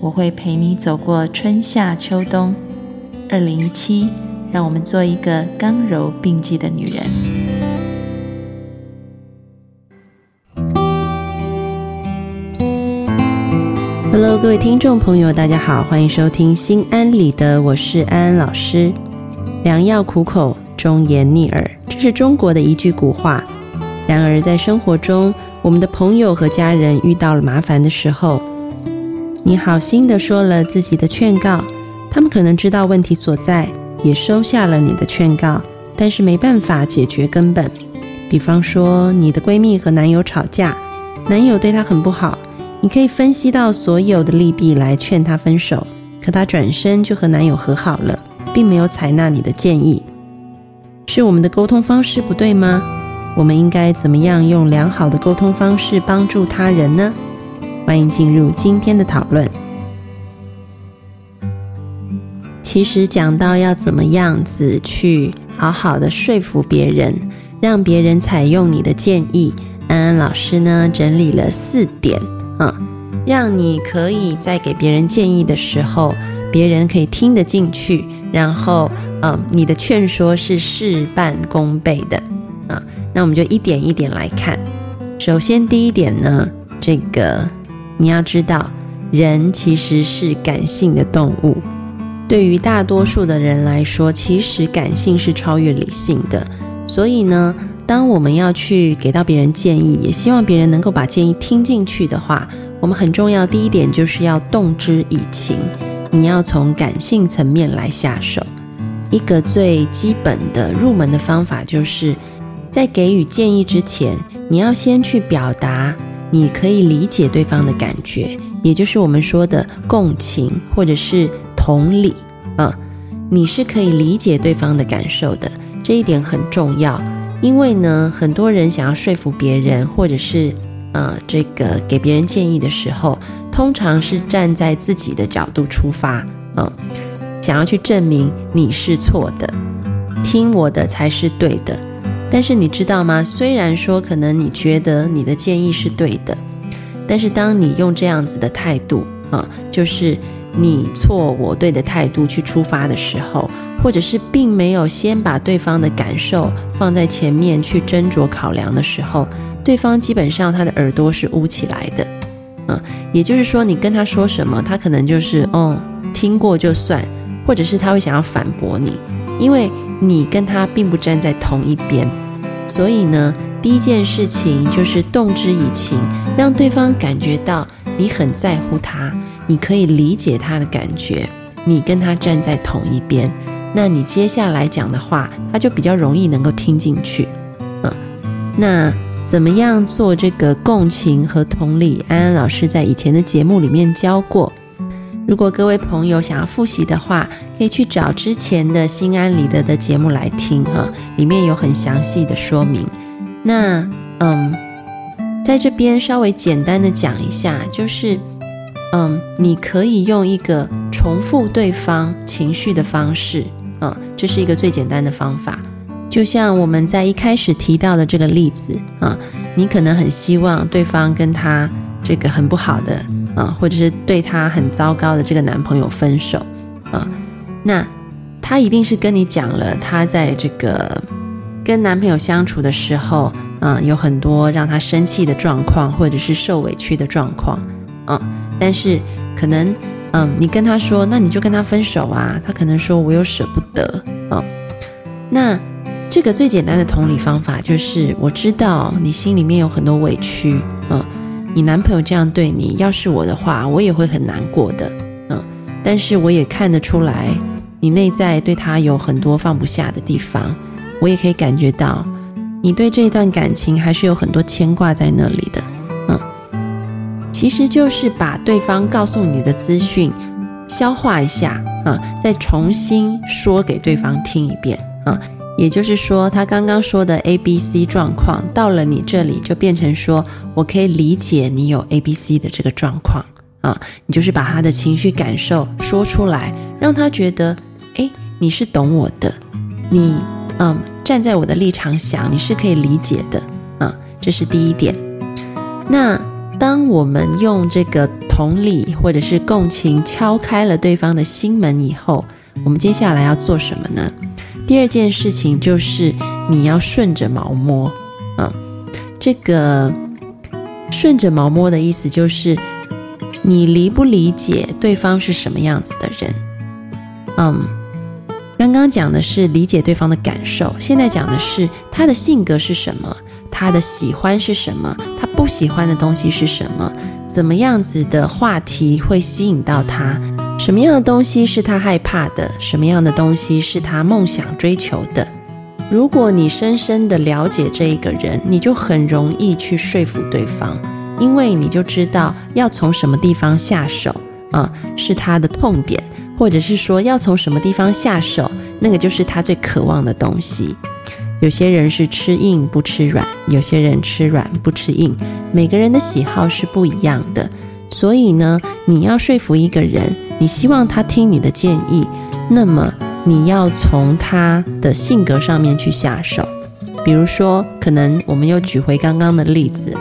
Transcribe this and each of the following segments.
我会陪你走过春夏秋冬。二零一七，让我们做一个刚柔并济的女人。Hello，各位听众朋友，大家好，欢迎收听《心安理得》，我是安安老师。良药苦口，忠言逆耳，这是中国的一句古话。然而，在生活中，我们的朋友和家人遇到了麻烦的时候，你好心的说了自己的劝告，他们可能知道问题所在，也收下了你的劝告，但是没办法解决根本。比方说，你的闺蜜和男友吵架，男友对她很不好，你可以分析到所有的利弊来劝她分手，可她转身就和男友和好了，并没有采纳你的建议，是我们的沟通方式不对吗？我们应该怎么样用良好的沟通方式帮助他人呢？欢迎进入今天的讨论。其实讲到要怎么样子去好好的说服别人，让别人采用你的建议，安安老师呢整理了四点啊，让你可以在给别人建议的时候，别人可以听得进去，然后嗯，你的劝说是事半功倍的啊。那我们就一点一点来看。首先，第一点呢，这个你要知道，人其实是感性的动物。对于大多数的人来说，其实感性是超越理性的。所以呢，当我们要去给到别人建议，也希望别人能够把建议听进去的话，我们很重要。第一点就是要动之以情，你要从感性层面来下手。一个最基本的入门的方法就是。在给予建议之前，你要先去表达你可以理解对方的感觉，也就是我们说的共情或者是同理啊，你是可以理解对方的感受的，这一点很重要。因为呢，很多人想要说服别人，或者是呃这个给别人建议的时候，通常是站在自己的角度出发，嗯，想要去证明你是错的，听我的才是对的。但是你知道吗？虽然说可能你觉得你的建议是对的，但是当你用这样子的态度啊，就是你错我对的态度去出发的时候，或者是并没有先把对方的感受放在前面去斟酌考量的时候，对方基本上他的耳朵是捂起来的，嗯，也就是说你跟他说什么，他可能就是哦听过就算，或者是他会想要反驳你，因为。你跟他并不站在同一边，所以呢，第一件事情就是动之以情，让对方感觉到你很在乎他，你可以理解他的感觉，你跟他站在同一边，那你接下来讲的话，他就比较容易能够听进去。嗯，那怎么样做这个共情和同理？安安老师在以前的节目里面教过。如果各位朋友想要复习的话，可以去找之前的心安理得的节目来听哈，里面有很详细的说明。那嗯，在这边稍微简单的讲一下，就是嗯，你可以用一个重复对方情绪的方式，嗯，这是一个最简单的方法。就像我们在一开始提到的这个例子啊，你可能很希望对方跟他这个很不好的。啊，或者是对他很糟糕的这个男朋友分手，啊，那他一定是跟你讲了他在这个跟男朋友相处的时候，嗯，有很多让他生气的状况，或者是受委屈的状况，啊，但是可能，嗯，你跟他说，那你就跟他分手啊，他可能说我又舍不得，啊，那这个最简单的同理方法就是，我知道你心里面有很多委屈，嗯。你男朋友这样对你，要是我的话，我也会很难过的，嗯。但是我也看得出来，你内在对他有很多放不下的地方，我也可以感觉到，你对这段感情还是有很多牵挂在那里的，嗯。其实就是把对方告诉你的资讯，消化一下啊，再重新说给对方听一遍啊。也就是说，他刚刚说的 A、B、C 状况，到了你这里就变成说，我可以理解你有 A、B、C 的这个状况啊。你就是把他的情绪感受说出来，让他觉得，哎，你是懂我的，你嗯站在我的立场想，你是可以理解的啊。这是第一点。那当我们用这个同理或者是共情敲开了对方的心门以后，我们接下来要做什么呢？第二件事情就是你要顺着毛摸，啊，这个顺着毛摸的意思就是你理不理解对方是什么样子的人，嗯，刚刚讲的是理解对方的感受，现在讲的是他的性格是什么，他的喜欢是什么，他不喜欢的东西是什么，怎么样子的话题会吸引到他。什么样的东西是他害怕的？什么样的东西是他梦想追求的？如果你深深的了解这一个人，你就很容易去说服对方，因为你就知道要从什么地方下手啊，是他的痛点，或者是说要从什么地方下手，那个就是他最渴望的东西。有些人是吃硬不吃软，有些人吃软不吃硬，每个人的喜好是不一样的，所以呢，你要说服一个人。你希望他听你的建议，那么你要从他的性格上面去下手。比如说，可能我们又举回刚刚的例子，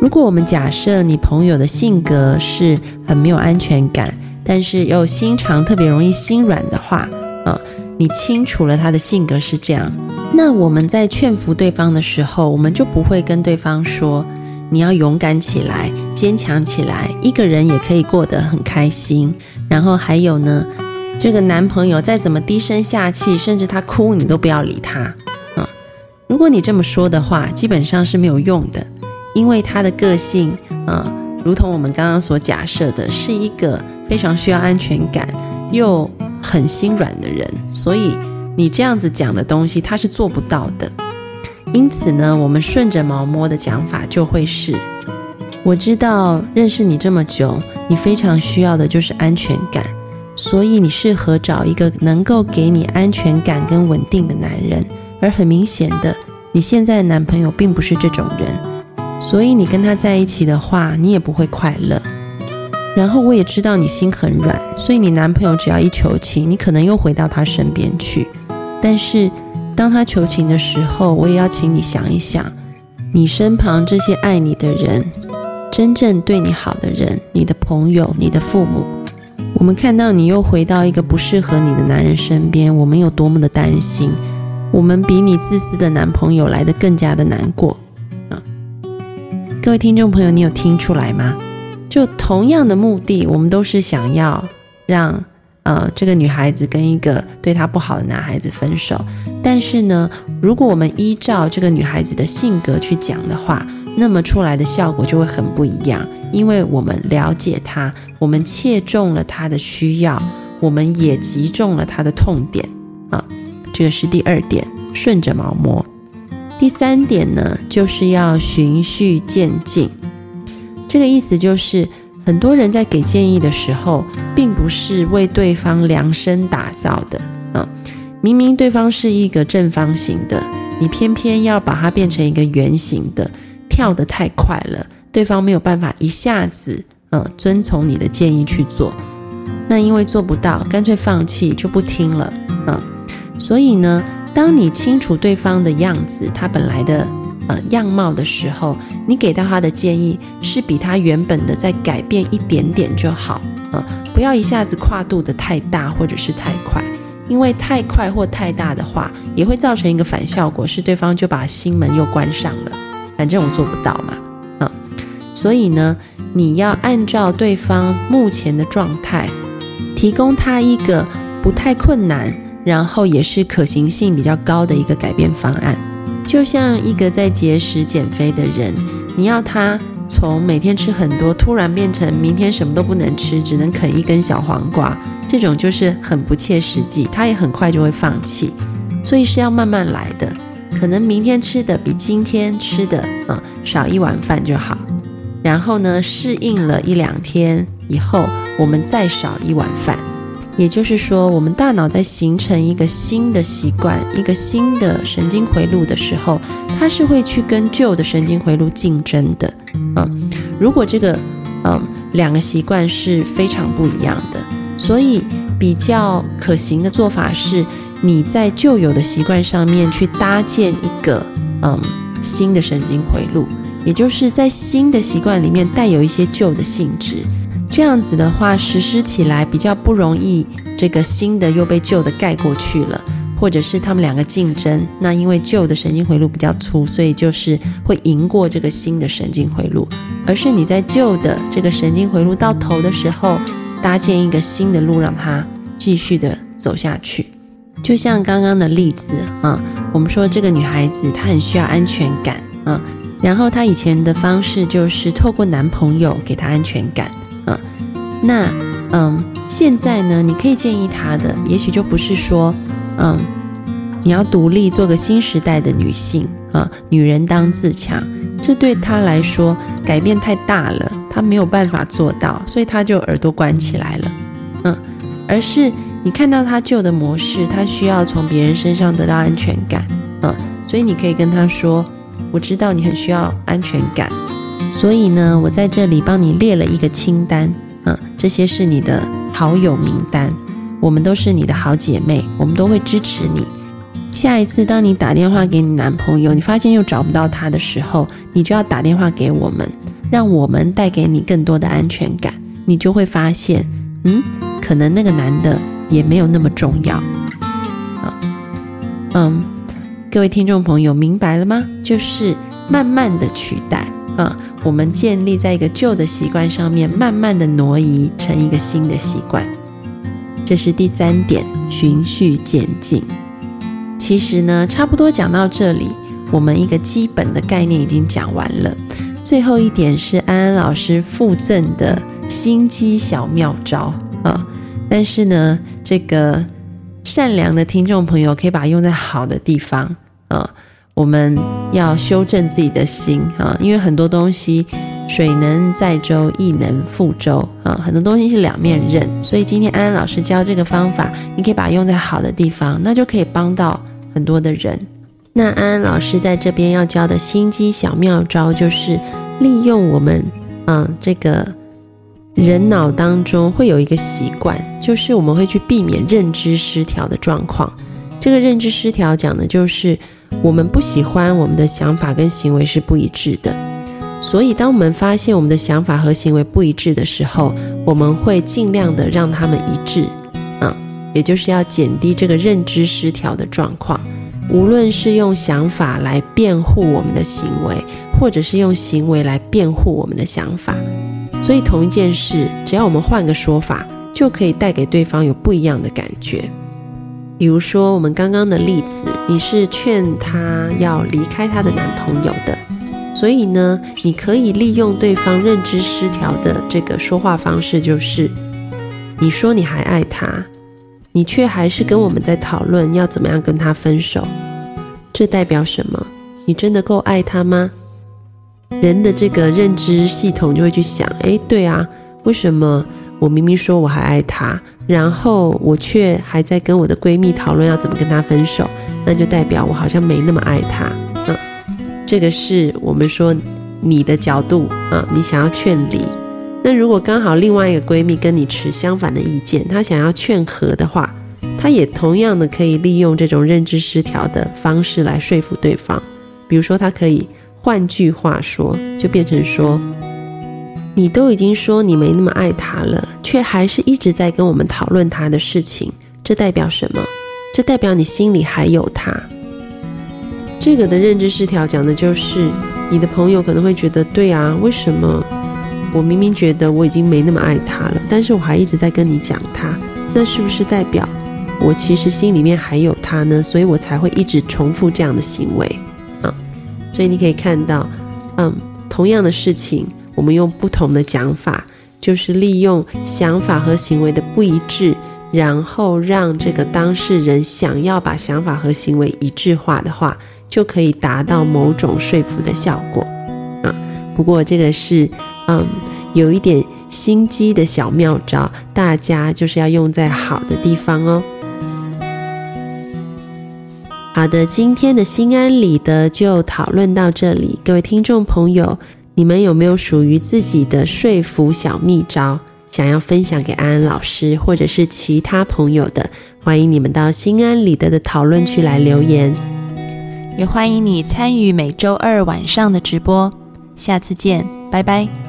如果我们假设你朋友的性格是很没有安全感，但是又心肠特别容易心软的话，啊，你清楚了他的性格是这样，那我们在劝服对方的时候，我们就不会跟对方说你要勇敢起来。坚强起来，一个人也可以过得很开心。然后还有呢，这个男朋友再怎么低声下气，甚至他哭，你都不要理他啊。如果你这么说的话，基本上是没有用的，因为他的个性啊，如同我们刚刚所假设的，是一个非常需要安全感又很心软的人，所以你这样子讲的东西，他是做不到的。因此呢，我们顺着毛摸的讲法就会是。我知道认识你这么久，你非常需要的就是安全感，所以你适合找一个能够给你安全感跟稳定的男人。而很明显的，你现在男朋友并不是这种人，所以你跟他在一起的话，你也不会快乐。然后我也知道你心很软，所以你男朋友只要一求情，你可能又回到他身边去。但是当他求情的时候，我也要请你想一想，你身旁这些爱你的人。真正对你好的人，你的朋友，你的父母，我们看到你又回到一个不适合你的男人身边，我们有多么的担心，我们比你自私的男朋友来的更加的难过啊！各位听众朋友，你有听出来吗？就同样的目的，我们都是想要让呃这个女孩子跟一个对她不好的男孩子分手，但是呢，如果我们依照这个女孩子的性格去讲的话，那么出来的效果就会很不一样，因为我们了解她，我们切中了她的需要，我们也击中了她的痛点啊。这个是第二点，顺着毛摸。第三点呢，就是要循序渐进。这个意思就是，很多人在给建议的时候，并不是为对方量身打造的啊。明明对方是一个正方形的，你偏偏要把它变成一个圆形的。跳得太快了，对方没有办法一下子嗯遵从你的建议去做，那因为做不到，干脆放弃就不听了嗯。所以呢，当你清楚对方的样子，他本来的呃样貌的时候，你给到他的建议是比他原本的再改变一点点就好嗯，不要一下子跨度的太大或者是太快，因为太快或太大的话，也会造成一个反效果，是对方就把心门又关上了。反正我做不到嘛，啊，所以呢，你要按照对方目前的状态，提供他一个不太困难，然后也是可行性比较高的一个改变方案。就像一个在节食减肥的人，你要他从每天吃很多，突然变成明天什么都不能吃，只能啃一根小黄瓜，这种就是很不切实际，他也很快就会放弃。所以是要慢慢来的。可能明天吃的比今天吃的嗯少一碗饭就好，然后呢适应了一两天以后，我们再少一碗饭。也就是说，我们大脑在形成一个新的习惯、一个新的神经回路的时候，它是会去跟旧的神经回路竞争的。嗯，如果这个嗯两个习惯是非常不一样的，所以比较可行的做法是，你在旧有的习惯上面去搭建一个嗯新的神经回路，也就是在新的习惯里面带有一些旧的性质。这样子的话，实施起来比较不容易，这个新的又被旧的盖过去了，或者是他们两个竞争。那因为旧的神经回路比较粗，所以就是会赢过这个新的神经回路。而是你在旧的这个神经回路到头的时候，搭建一个新的路，让它继续的走下去。就像刚刚的例子啊，我们说这个女孩子她很需要安全感啊，然后她以前的方式就是透过男朋友给她安全感。那，嗯，现在呢，你可以建议她的，也许就不是说，嗯，你要独立做个新时代的女性啊，女人当自强，这对她来说改变太大了，她没有办法做到，所以她就耳朵关起来了，嗯，而是你看到她旧的模式，她需要从别人身上得到安全感，嗯，所以你可以跟她说，我知道你很需要安全感，所以呢，我在这里帮你列了一个清单。这些是你的好友名单，我们都是你的好姐妹，我们都会支持你。下一次当你打电话给你男朋友，你发现又找不到他的时候，你就要打电话给我们，让我们带给你更多的安全感。你就会发现，嗯，可能那个男的也没有那么重要。啊，嗯，各位听众朋友，明白了吗？就是慢慢的取代啊。我们建立在一个旧的习惯上面，慢慢的挪移成一个新的习惯，这是第三点，循序渐进。其实呢，差不多讲到这里，我们一个基本的概念已经讲完了。最后一点是安安老师附赠的心机小妙招啊，但是呢，这个善良的听众朋友可以把它用在好的地方啊。我们要修正自己的心啊，因为很多东西水能载舟，亦能覆舟啊，很多东西是两面刃。所以今天安安老师教这个方法，你可以把它用在好的地方，那就可以帮到很多的人。那安安老师在这边要教的心机小妙招，就是利用我们嗯这个人脑当中会有一个习惯，就是我们会去避免认知失调的状况。这个认知失调讲的就是。我们不喜欢我们的想法跟行为是不一致的，所以当我们发现我们的想法和行为不一致的时候，我们会尽量的让他们一致，啊，也就是要减低这个认知失调的状况。无论是用想法来辩护我们的行为，或者是用行为来辩护我们的想法，所以同一件事，只要我们换个说法，就可以带给对方有不一样的感觉。比如说，我们刚刚的例子，你是劝她要离开她的男朋友的，所以呢，你可以利用对方认知失调的这个说话方式，就是你说你还爱他，你却还是跟我们在讨论要怎么样跟他分手，这代表什么？你真的够爱他吗？人的这个认知系统就会去想，哎，对啊，为什么我明明说我还爱他？然后我却还在跟我的闺蜜讨论要怎么跟她分手，那就代表我好像没那么爱她。嗯，这个是我们说你的角度啊，你想要劝离。那如果刚好另外一个闺蜜跟你持相反的意见，她想要劝和的话，她也同样的可以利用这种认知失调的方式来说服对方。比如说，她可以换句话说，就变成说。你都已经说你没那么爱他了，却还是一直在跟我们讨论他的事情，这代表什么？这代表你心里还有他。这个的认知失调讲的就是你的朋友可能会觉得，对啊，为什么我明明觉得我已经没那么爱他了，但是我还一直在跟你讲他，那是不是代表我其实心里面还有他呢？所以我才会一直重复这样的行为啊。所以你可以看到，嗯，同样的事情。我们用不同的讲法，就是利用想法和行为的不一致，然后让这个当事人想要把想法和行为一致化的话，就可以达到某种说服的效果。啊，不过这个是，嗯，有一点心机的小妙招，大家就是要用在好的地方哦。好的，今天的心安理得就讨论到这里。各位听众朋友，你们有没有属于自己的说服小秘招，想要分享给安安老师或者是其他朋友的？欢迎你们到心安理得的讨论区来留言，也欢迎你参与每周二晚上的直播。下次见，拜拜。